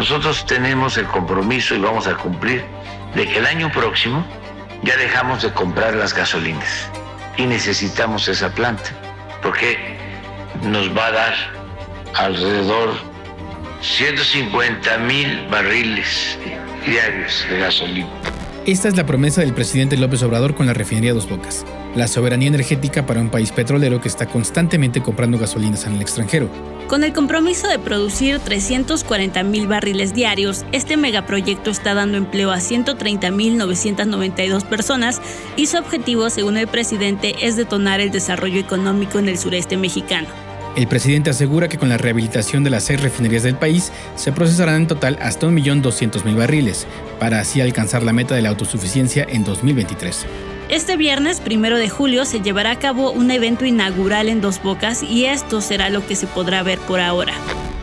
Nosotros tenemos el compromiso y vamos a cumplir de que el año próximo ya dejamos de comprar las gasolinas y necesitamos esa planta porque nos va a dar alrededor 150 mil barriles diarios de gasolina. Esta es la promesa del presidente López Obrador con la refinería Dos Bocas, la soberanía energética para un país petrolero que está constantemente comprando gasolinas en el extranjero. Con el compromiso de producir 340 mil barriles diarios, este megaproyecto está dando empleo a 130.992 personas y su objetivo, según el presidente, es detonar el desarrollo económico en el sureste mexicano. El presidente asegura que con la rehabilitación de las seis refinerías del país se procesarán en total hasta 1.200.000 barriles, para así alcanzar la meta de la autosuficiencia en 2023. Este viernes, primero de julio, se llevará a cabo un evento inaugural en Dos Bocas y esto será lo que se podrá ver por ahora.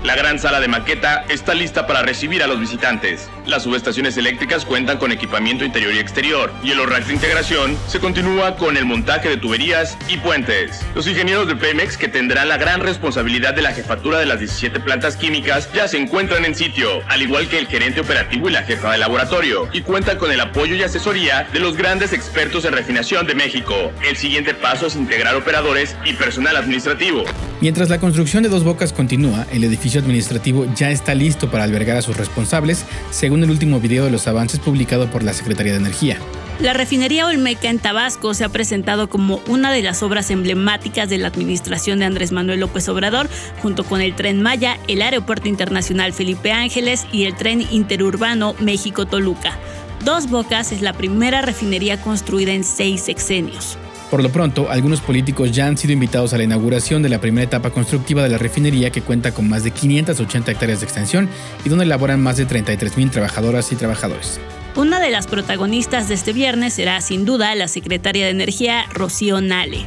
La gran sala de maqueta está lista para recibir a los visitantes. Las subestaciones eléctricas cuentan con equipamiento interior y exterior, y en los de integración se continúa con el montaje de tuberías y puentes. Los ingenieros de Pemex, que tendrán la gran responsabilidad de la jefatura de las 17 plantas químicas, ya se encuentran en sitio, al igual que el gerente operativo y la jefa de laboratorio, y cuentan con el apoyo y asesoría de los grandes expertos en refinación de México. El siguiente paso es integrar operadores y personal administrativo. Mientras la construcción de Dos Bocas continúa, el edificio administrativo ya está listo para albergar a sus responsables, según el último video de los avances publicado por la Secretaría de Energía. La refinería Olmeca en Tabasco se ha presentado como una de las obras emblemáticas de la administración de Andrés Manuel López Obrador, junto con el tren Maya, el Aeropuerto Internacional Felipe Ángeles y el tren interurbano México-Toluca. Dos Bocas es la primera refinería construida en seis sexenios. Por lo pronto, algunos políticos ya han sido invitados a la inauguración de la primera etapa constructiva de la refinería que cuenta con más de 580 hectáreas de extensión y donde laboran más de 33.000 trabajadoras y trabajadores. Una de las protagonistas de este viernes será sin duda la secretaria de Energía, Rocío Nale.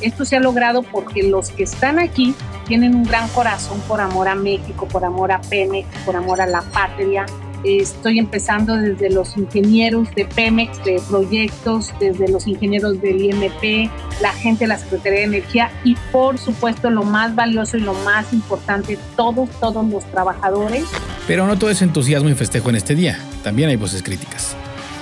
Esto se ha logrado porque los que están aquí tienen un gran corazón por amor a México, por amor a Pemex, por amor a la patria, Estoy empezando desde los ingenieros de Pemex, de proyectos, desde los ingenieros del IMP, la gente de la Secretaría de Energía y por supuesto lo más valioso y lo más importante, todos, todos los trabajadores. Pero no todo es entusiasmo y festejo en este día, también hay voces críticas.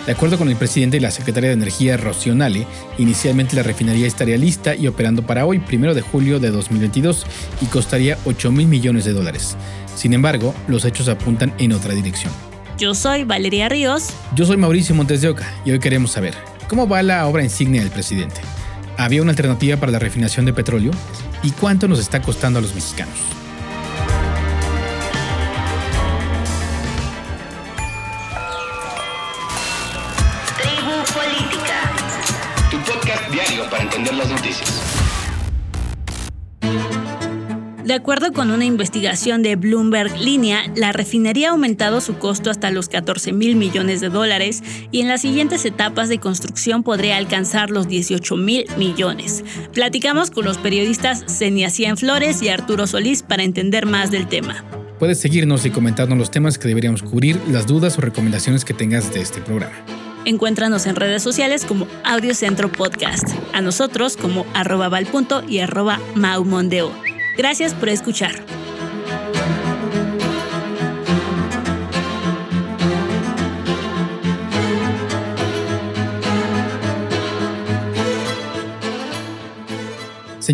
De acuerdo con el presidente y la secretaria de Energía, Rocío Nale, inicialmente la refinería estaría lista y operando para hoy, primero de julio de 2022, y costaría 8 mil millones de dólares. Sin embargo, los hechos apuntan en otra dirección. Yo soy Valeria Ríos. Yo soy Mauricio Montes de Oca y hoy queremos saber cómo va la obra insignia del presidente. ¿Había una alternativa para la refinación de petróleo? ¿Y cuánto nos está costando a los mexicanos? Tribu Política. Tu podcast diario para entender las noticias. De acuerdo con una investigación de Bloomberg Línea, la refinería ha aumentado su costo hasta los 14 mil millones de dólares y en las siguientes etapas de construcción podría alcanzar los 18 mil millones. Platicamos con los periodistas Zenia Flores y Arturo Solís para entender más del tema. Puedes seguirnos y comentarnos los temas que deberíamos cubrir, las dudas o recomendaciones que tengas de este programa. Encuéntranos en redes sociales como Audiocentro Podcast, a nosotros como arroba valpunto y arroba maumondeo. Gracias por escuchar.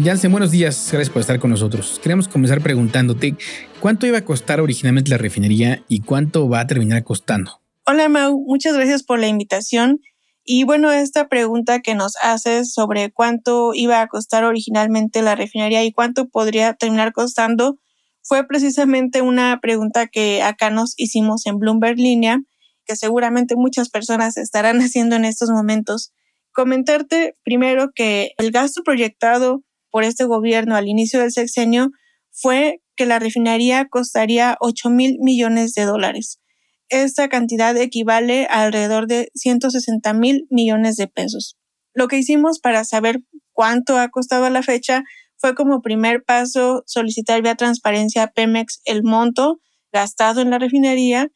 Jansen, buenos días, gracias por estar con nosotros. Queremos comenzar preguntándote cuánto iba a costar originalmente la refinería y cuánto va a terminar costando. Hola Mau, muchas gracias por la invitación. Y bueno, esta pregunta que nos haces sobre cuánto iba a costar originalmente la refinería y cuánto podría terminar costando fue precisamente una pregunta que acá nos hicimos en Bloomberg Línea, que seguramente muchas personas estarán haciendo en estos momentos. Comentarte primero que el gasto proyectado por este gobierno al inicio del sexenio fue que la refinería costaría 8 mil millones de dólares. Esta cantidad equivale a alrededor de 160 mil millones de pesos. Lo que hicimos para saber cuánto ha costado a la fecha fue como primer paso solicitar vía transparencia a Pemex el monto gastado en la refinería,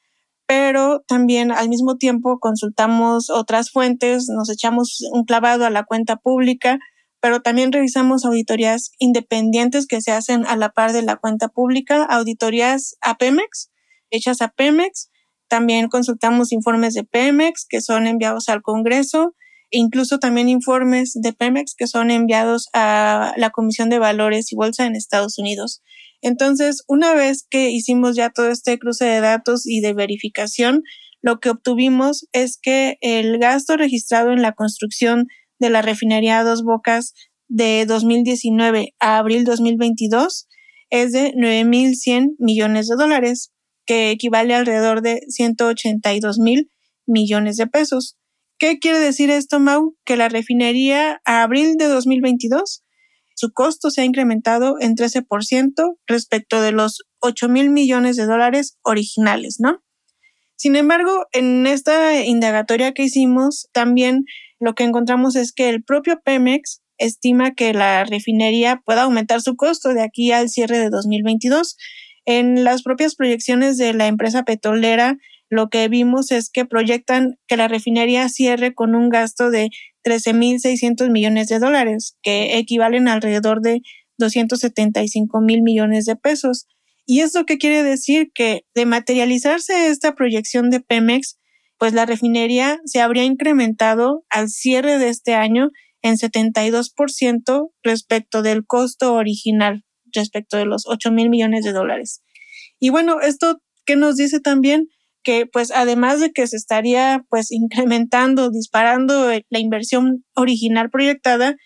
pero también al mismo tiempo consultamos otras fuentes, nos echamos un clavado a la cuenta pública, pero también revisamos auditorías independientes que se hacen a la par de la cuenta pública, auditorías a Pemex, hechas a Pemex. También consultamos informes de Pemex que son enviados al Congreso e incluso también informes de Pemex que son enviados a la Comisión de Valores y Bolsa en Estados Unidos. Entonces, una vez que hicimos ya todo este cruce de datos y de verificación, lo que obtuvimos es que el gasto registrado en la construcción de la refinería Dos Bocas de 2019 a abril 2022 es de 9.100 millones de dólares, que equivale a alrededor de 182 mil millones de pesos. ¿Qué quiere decir esto, Mau? Que la refinería a abril de 2022, su costo se ha incrementado en 13% respecto de los 8 mil millones de dólares originales, ¿no? Sin embargo, en esta indagatoria que hicimos, también lo que encontramos es que el propio Pemex estima que la refinería pueda aumentar su costo de aquí al cierre de 2022. En las propias proyecciones de la empresa petrolera, lo que vimos es que proyectan que la refinería cierre con un gasto de 13.600 millones de dólares, que equivalen alrededor de 275 mil millones de pesos. ¿Y esto qué quiere decir? Que de materializarse esta proyección de Pemex, pues la refinería se habría incrementado al cierre de este año en 72% respecto del costo original, respecto de los 8 mil millones de dólares. Y bueno, esto que nos dice también que pues además de que se estaría pues incrementando, disparando la inversión original proyectada,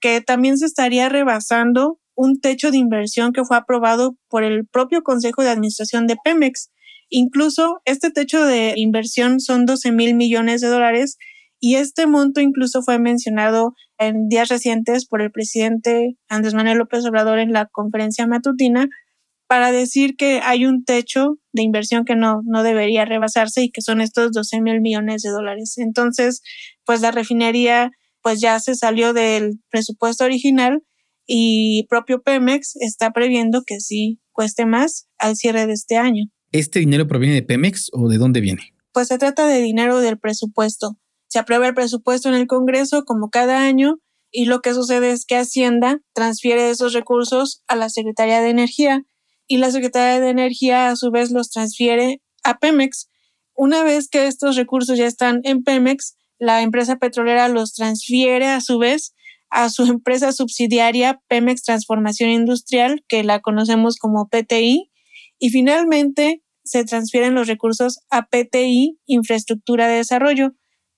que también se estaría rebasando un techo de inversión que fue aprobado por el propio Consejo de Administración de Pemex. Incluso este techo de inversión son 12 mil millones de dólares y este monto incluso fue mencionado en días recientes por el presidente Andrés Manuel López Obrador en la conferencia matutina para decir que hay un techo de inversión que no, no debería rebasarse y que son estos 12 mil millones de dólares. Entonces, pues la refinería pues ya se salió del presupuesto original y propio Pemex está previendo que sí cueste más al cierre de este año. ¿Este dinero proviene de Pemex o de dónde viene? Pues se trata de dinero del presupuesto. Se aprueba el presupuesto en el Congreso como cada año y lo que sucede es que Hacienda transfiere esos recursos a la Secretaría de Energía y la Secretaría de Energía a su vez los transfiere a Pemex. Una vez que estos recursos ya están en Pemex, la empresa petrolera los transfiere a su vez a su empresa subsidiaria Pemex Transformación Industrial, que la conocemos como PTI, y finalmente se transfieren los recursos a PTI Infraestructura de Desarrollo,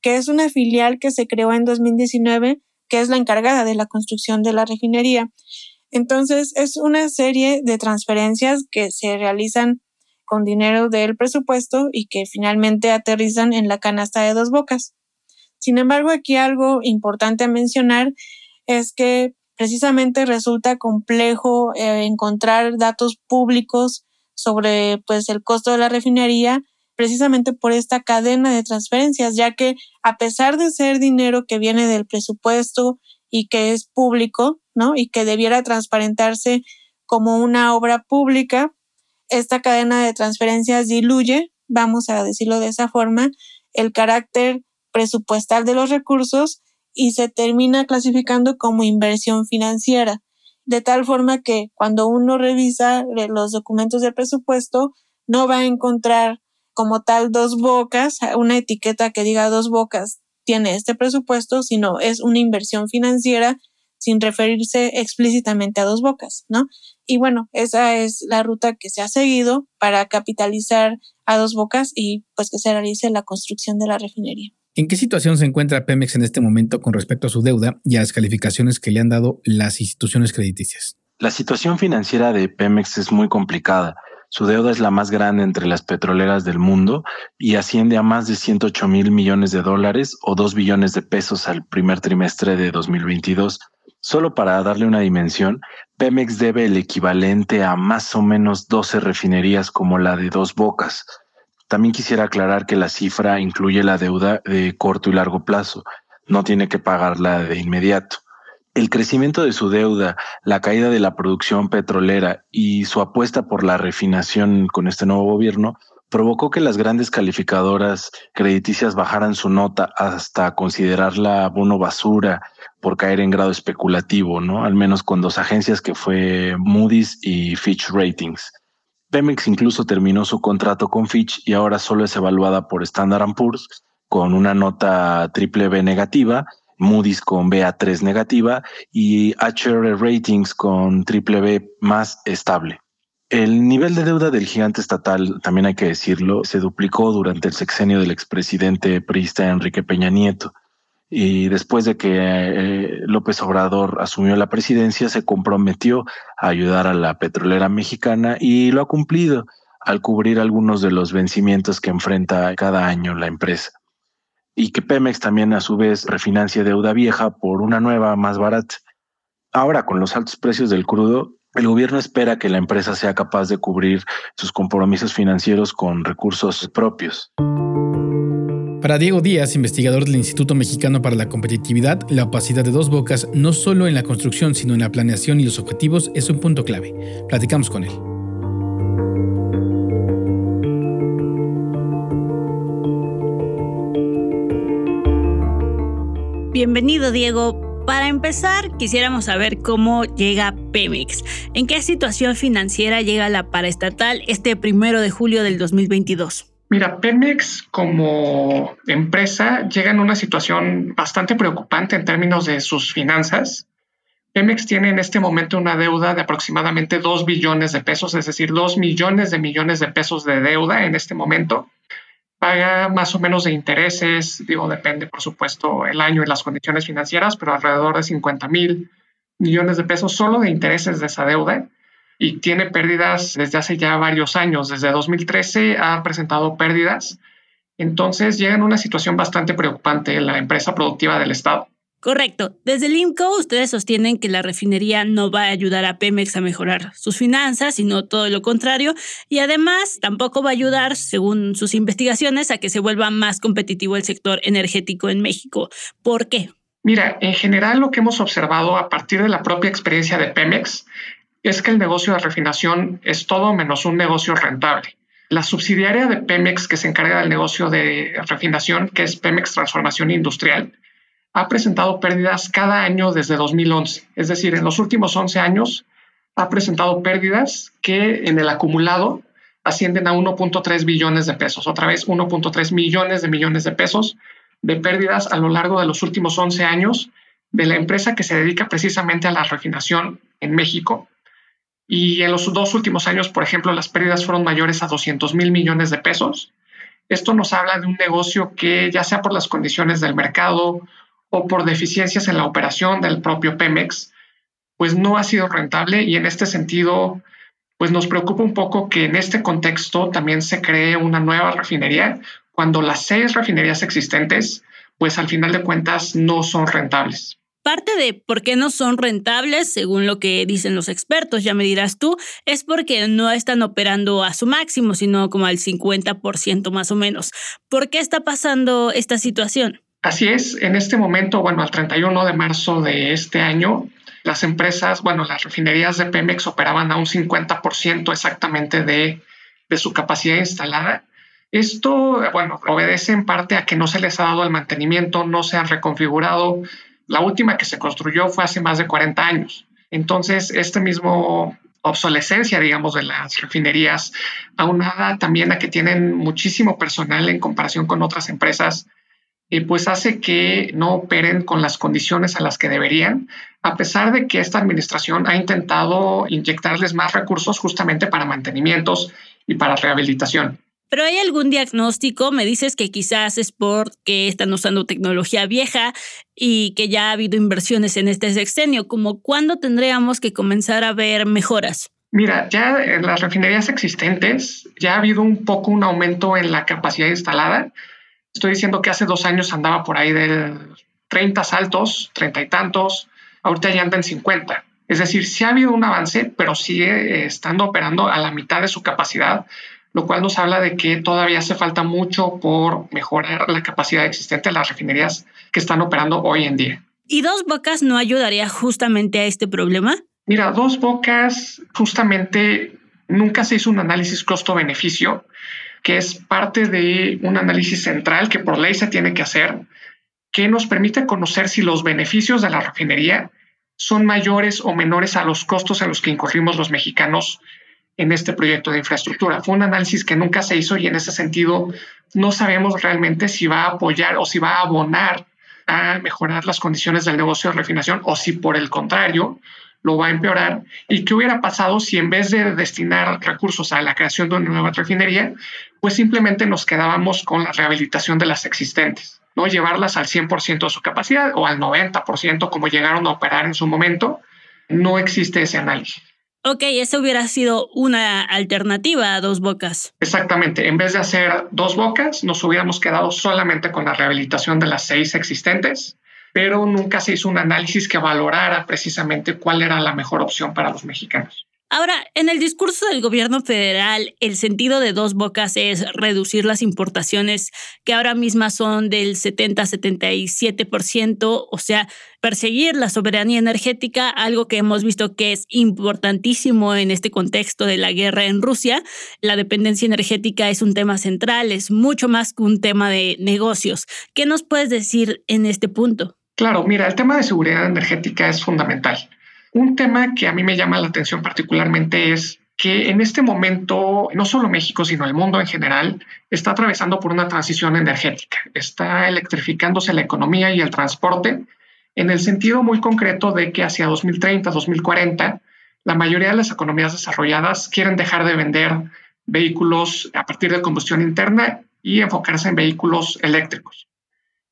que es una filial que se creó en 2019, que es la encargada de la construcción de la refinería. Entonces, es una serie de transferencias que se realizan con dinero del presupuesto y que finalmente aterrizan en la canasta de dos bocas. Sin embargo, aquí algo importante a mencionar es que precisamente resulta complejo eh, encontrar datos públicos sobre pues el costo de la refinería precisamente por esta cadena de transferencias, ya que a pesar de ser dinero que viene del presupuesto y que es público, ¿no? Y que debiera transparentarse como una obra pública, esta cadena de transferencias diluye, vamos a decirlo de esa forma, el carácter presupuestal de los recursos y se termina clasificando como inversión financiera, de tal forma que cuando uno revisa los documentos del presupuesto, no va a encontrar como tal dos bocas, una etiqueta que diga dos bocas tiene este presupuesto, sino es una inversión financiera sin referirse explícitamente a dos bocas, ¿no? Y bueno, esa es la ruta que se ha seguido para capitalizar a dos bocas y pues que se realice la construcción de la refinería. ¿En qué situación se encuentra Pemex en este momento con respecto a su deuda y a las calificaciones que le han dado las instituciones crediticias? La situación financiera de Pemex es muy complicada. Su deuda es la más grande entre las petroleras del mundo y asciende a más de 108 mil millones de dólares o 2 billones de pesos al primer trimestre de 2022. Solo para darle una dimensión, Pemex debe el equivalente a más o menos 12 refinerías como la de Dos Bocas. También quisiera aclarar que la cifra incluye la deuda de corto y largo plazo, no tiene que pagarla de inmediato. El crecimiento de su deuda, la caída de la producción petrolera y su apuesta por la refinación con este nuevo gobierno provocó que las grandes calificadoras crediticias bajaran su nota hasta considerarla bono basura por caer en grado especulativo, ¿no? Al menos con dos agencias que fue Moody's y Fitch Ratings. Pemex incluso terminó su contrato con Fitch y ahora solo es evaluada por Standard Poor's con una nota triple B negativa, Moody's con BA3 negativa y HR Ratings con triple B más estable. El nivel de deuda del gigante estatal, también hay que decirlo, se duplicó durante el sexenio del expresidente priista Enrique Peña Nieto. Y después de que eh, López Obrador asumió la presidencia, se comprometió a ayudar a la petrolera mexicana y lo ha cumplido al cubrir algunos de los vencimientos que enfrenta cada año la empresa. Y que Pemex también a su vez refinancia deuda vieja por una nueva más barata. Ahora, con los altos precios del crudo, el gobierno espera que la empresa sea capaz de cubrir sus compromisos financieros con recursos propios. Para Diego Díaz, investigador del Instituto Mexicano para la Competitividad, la opacidad de dos bocas, no solo en la construcción, sino en la planeación y los objetivos, es un punto clave. Platicamos con él. Bienvenido, Diego. Para empezar, quisiéramos saber cómo llega Pemex. ¿En qué situación financiera llega la paraestatal este primero de julio del 2022? Mira, Pemex como empresa llega en una situación bastante preocupante en términos de sus finanzas. Pemex tiene en este momento una deuda de aproximadamente 2 billones de pesos, es decir, 2 millones de millones de pesos de deuda en este momento paga más o menos de intereses, digo, depende por supuesto el año y las condiciones financieras, pero alrededor de 50 mil millones de pesos solo de intereses de esa deuda y tiene pérdidas desde hace ya varios años. Desde 2013 ha presentado pérdidas. Entonces llega en una situación bastante preocupante la empresa productiva del Estado. Correcto. Desde el IMCO ustedes sostienen que la refinería no va a ayudar a Pemex a mejorar sus finanzas, sino todo lo contrario, y además tampoco va a ayudar, según sus investigaciones, a que se vuelva más competitivo el sector energético en México. ¿Por qué? Mira, en general lo que hemos observado a partir de la propia experiencia de Pemex es que el negocio de refinación es todo menos un negocio rentable. La subsidiaria de Pemex que se encarga del negocio de refinación, que es Pemex Transformación Industrial, ha presentado pérdidas cada año desde 2011. Es decir, en los últimos 11 años ha presentado pérdidas que en el acumulado ascienden a 1.3 billones de pesos. Otra vez, 1.3 millones de millones de pesos de pérdidas a lo largo de los últimos 11 años de la empresa que se dedica precisamente a la refinación en México. Y en los dos últimos años, por ejemplo, las pérdidas fueron mayores a 200 mil millones de pesos. Esto nos habla de un negocio que, ya sea por las condiciones del mercado o por deficiencias en la operación del propio Pemex, pues no ha sido rentable y en este sentido, pues nos preocupa un poco que en este contexto también se cree una nueva refinería cuando las seis refinerías existentes, pues al final de cuentas no son rentables. Parte de por qué no son rentables, según lo que dicen los expertos, ya me dirás tú, es porque no están operando a su máximo, sino como al 50% más o menos. ¿Por qué está pasando esta situación? Así es, en este momento, bueno, al 31 de marzo de este año, las empresas, bueno, las refinerías de Pemex operaban a un 50% exactamente de, su capacidad instalada. Esto, bueno, obedece en parte a que no se les ha dado el mantenimiento, no se han reconfigurado. La última que se construyó fue hace más de 40 años. Entonces, este mismo obsolescencia, digamos, de las refinerías, aunada también a que tienen muchísimo personal en comparación con otras empresas, pues hace que no operen con las condiciones a las que deberían, a pesar de que esta administración ha intentado inyectarles más recursos justamente para mantenimientos y para rehabilitación. ¿Pero hay algún diagnóstico? Me dices que quizás es porque están usando tecnología vieja y que ya ha habido inversiones en este sexenio. ¿Como cuándo tendríamos que comenzar a ver mejoras? Mira, ya en las refinerías existentes ya ha habido un poco un aumento en la capacidad instalada, Estoy diciendo que hace dos años andaba por ahí de 30 saltos, 30 y tantos, ahorita ya anda en 50. Es decir, sí ha habido un avance, pero sigue eh, estando operando a la mitad de su capacidad, lo cual nos habla de que todavía hace falta mucho por mejorar la capacidad existente de las refinerías que están operando hoy en día. ¿Y dos bocas no ayudaría justamente a este problema? Mira, dos bocas justamente nunca se hizo un análisis costo-beneficio que es parte de un análisis central que por ley se tiene que hacer, que nos permite conocer si los beneficios de la refinería son mayores o menores a los costos a los que incurrimos los mexicanos en este proyecto de infraestructura. Fue un análisis que nunca se hizo y en ese sentido no sabemos realmente si va a apoyar o si va a abonar a mejorar las condiciones del negocio de refinación o si por el contrario lo va a empeorar y qué hubiera pasado si en vez de destinar recursos a la creación de una nueva refinería, pues simplemente nos quedábamos con la rehabilitación de las existentes, no llevarlas al 100% de su capacidad o al 90% como llegaron a operar en su momento. No existe ese análisis. Ok, esa hubiera sido una alternativa a dos bocas. Exactamente, en vez de hacer dos bocas, nos hubiéramos quedado solamente con la rehabilitación de las seis existentes, pero nunca se hizo un análisis que valorara precisamente cuál era la mejor opción para los mexicanos. Ahora, en el discurso del gobierno federal, el sentido de dos bocas es reducir las importaciones que ahora mismas son del 70-77%, o sea, perseguir la soberanía energética, algo que hemos visto que es importantísimo en este contexto de la guerra en Rusia. La dependencia energética es un tema central, es mucho más que un tema de negocios. ¿Qué nos puedes decir en este punto? Claro, mira, el tema de seguridad energética es fundamental. Un tema que a mí me llama la atención particularmente es que en este momento no solo México, sino el mundo en general está atravesando por una transición energética. Está electrificándose la economía y el transporte en el sentido muy concreto de que hacia 2030, 2040, la mayoría de las economías desarrolladas quieren dejar de vender vehículos a partir de combustión interna y enfocarse en vehículos eléctricos.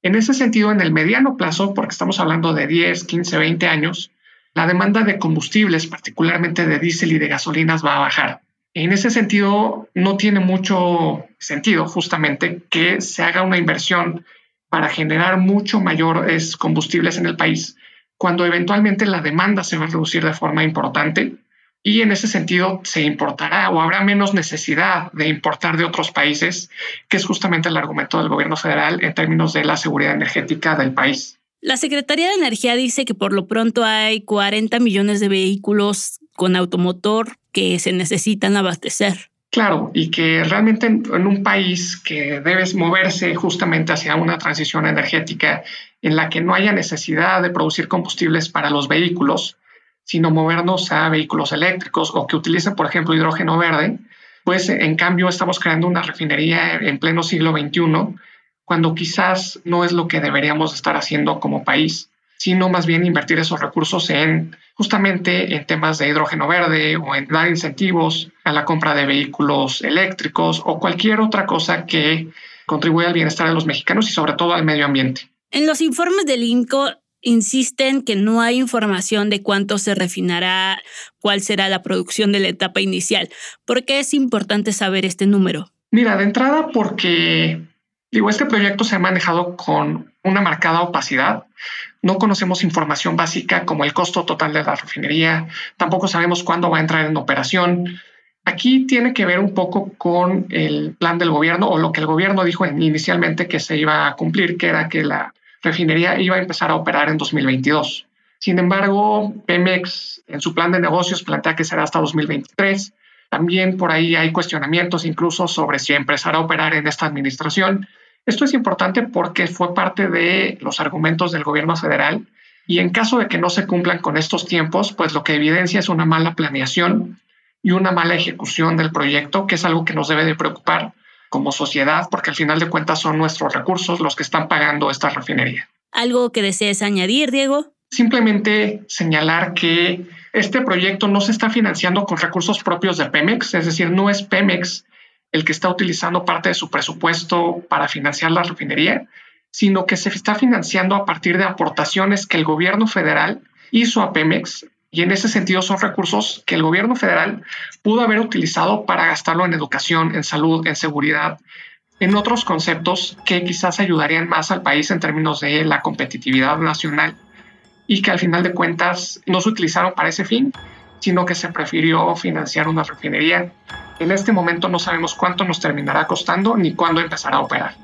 En ese sentido, en el mediano plazo, porque estamos hablando de 10, 15, 20 años, la demanda de combustibles, particularmente de diésel y de gasolinas, va a bajar. En ese sentido, no tiene mucho sentido justamente que se haga una inversión para generar mucho mayores combustibles en el país, cuando eventualmente la demanda se va a reducir de forma importante y en ese sentido se importará o habrá menos necesidad de importar de otros países, que es justamente el argumento del gobierno federal en términos de la seguridad energética del país. La Secretaría de Energía dice que por lo pronto hay 40 millones de vehículos con automotor que se necesitan abastecer. Claro, y que realmente en, un país que debes moverse justamente hacia una transición energética en la que no haya necesidad de producir combustibles para los vehículos, sino movernos a vehículos eléctricos o que utilicen, por ejemplo, hidrógeno verde, pues en cambio estamos creando una refinería en pleno siglo XXI cuando quizás no es lo que deberíamos estar haciendo como país, sino más bien invertir esos recursos en justamente en temas de hidrógeno verde o en dar incentivos a la compra de vehículos eléctricos o cualquier otra cosa que contribuya al bienestar de los mexicanos y sobre todo al medio ambiente. En los informes del INCO insisten que no hay información de cuánto se refinará, cuál será la producción de la etapa inicial. ¿Por qué es importante saber este número? Mira, de entrada porque Digo, este proyecto se ha manejado con una marcada opacidad. No conocemos información básica como el costo total de la refinería, tampoco sabemos cuándo va a entrar en operación. Aquí tiene que ver un poco con el plan del gobierno o lo que el gobierno dijo inicialmente que se iba a cumplir, que era que la refinería iba a empezar a operar en 2022. Sin embargo, Pemex en su plan de negocios plantea que será hasta 2023. También por ahí hay cuestionamientos incluso sobre si empezará a operar en esta administración. Esto es importante porque fue parte de los argumentos del gobierno federal y en caso de que no se cumplan con estos tiempos, pues lo que evidencia es una mala planeación y una mala ejecución del proyecto, que es algo que nos debe de preocupar como sociedad, porque al final de cuentas son nuestros recursos los que están pagando esta refinería. ¿Algo que desees añadir, Diego? Simplemente señalar que este proyecto no se está financiando con recursos propios de Pemex, es decir, no es Pemex el que está utilizando parte de su presupuesto para financiar la refinería, sino que se está financiando a partir de aportaciones que el gobierno federal hizo a Pemex y en ese sentido son recursos que el gobierno federal pudo haber utilizado para gastarlo en educación, en salud, en seguridad, en otros conceptos que quizás ayudarían más al país en términos de la competitividad nacional y que al final de cuentas no se utilizaron para ese fin, sino que se prefirió financiar una refinería en este momento no sabemos cuánto nos terminará costando ni cuándo empezará a operar.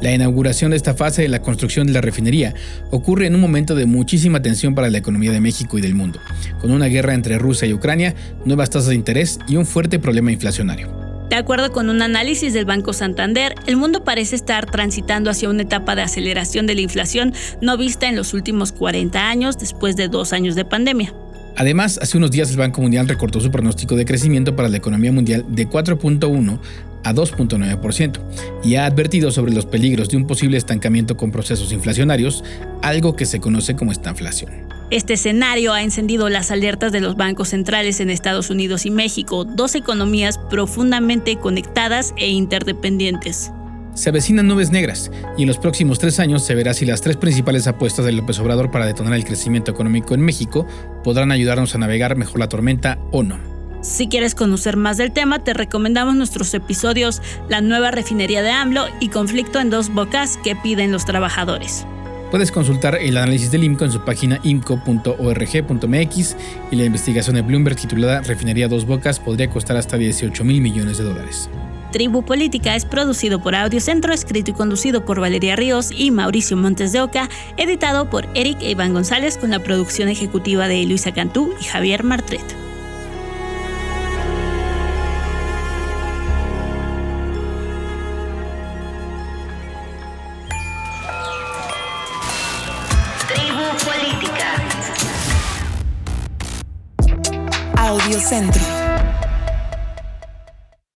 La inauguración de esta fase de la construcción de la refinería ocurre en un momento de muchísima tensión para la economía de México y del mundo, con una guerra entre Rusia y Ucrania, nuevas tasas de interés y un fuerte problema inflacionario. De acuerdo con un análisis del Banco Santander, el mundo parece estar transitando hacia una etapa de aceleración de la inflación no vista en los últimos 40 años después de dos años de pandemia. Además, hace unos días el Banco Mundial recortó su pronóstico de crecimiento para la economía mundial de 4.1 a 2.9% y ha advertido sobre los peligros de un posible estancamiento con procesos inflacionarios, algo que se conoce como estanflación. Este escenario ha encendido las alertas de los bancos centrales en Estados Unidos y México, dos economías profundamente conectadas e interdependientes. Se avecinan nubes negras y en los próximos tres años se verá si las tres principales apuestas de López Obrador para detonar el crecimiento económico en México podrán ayudarnos a navegar mejor la tormenta o no. Si quieres conocer más del tema, te recomendamos nuestros episodios La nueva refinería de AMLO y Conflicto en dos bocas que piden los trabajadores. Puedes consultar el análisis del IMCO en su página imco.org.mx y la investigación de Bloomberg titulada Refinería Dos Bocas podría costar hasta 18 mil millones de dólares. Tribu Política es producido por Audio Centro, escrito y conducido por Valeria Ríos y Mauricio Montes de Oca, editado por Eric e Iván González con la producción ejecutiva de Luisa Cantú y Javier Martret.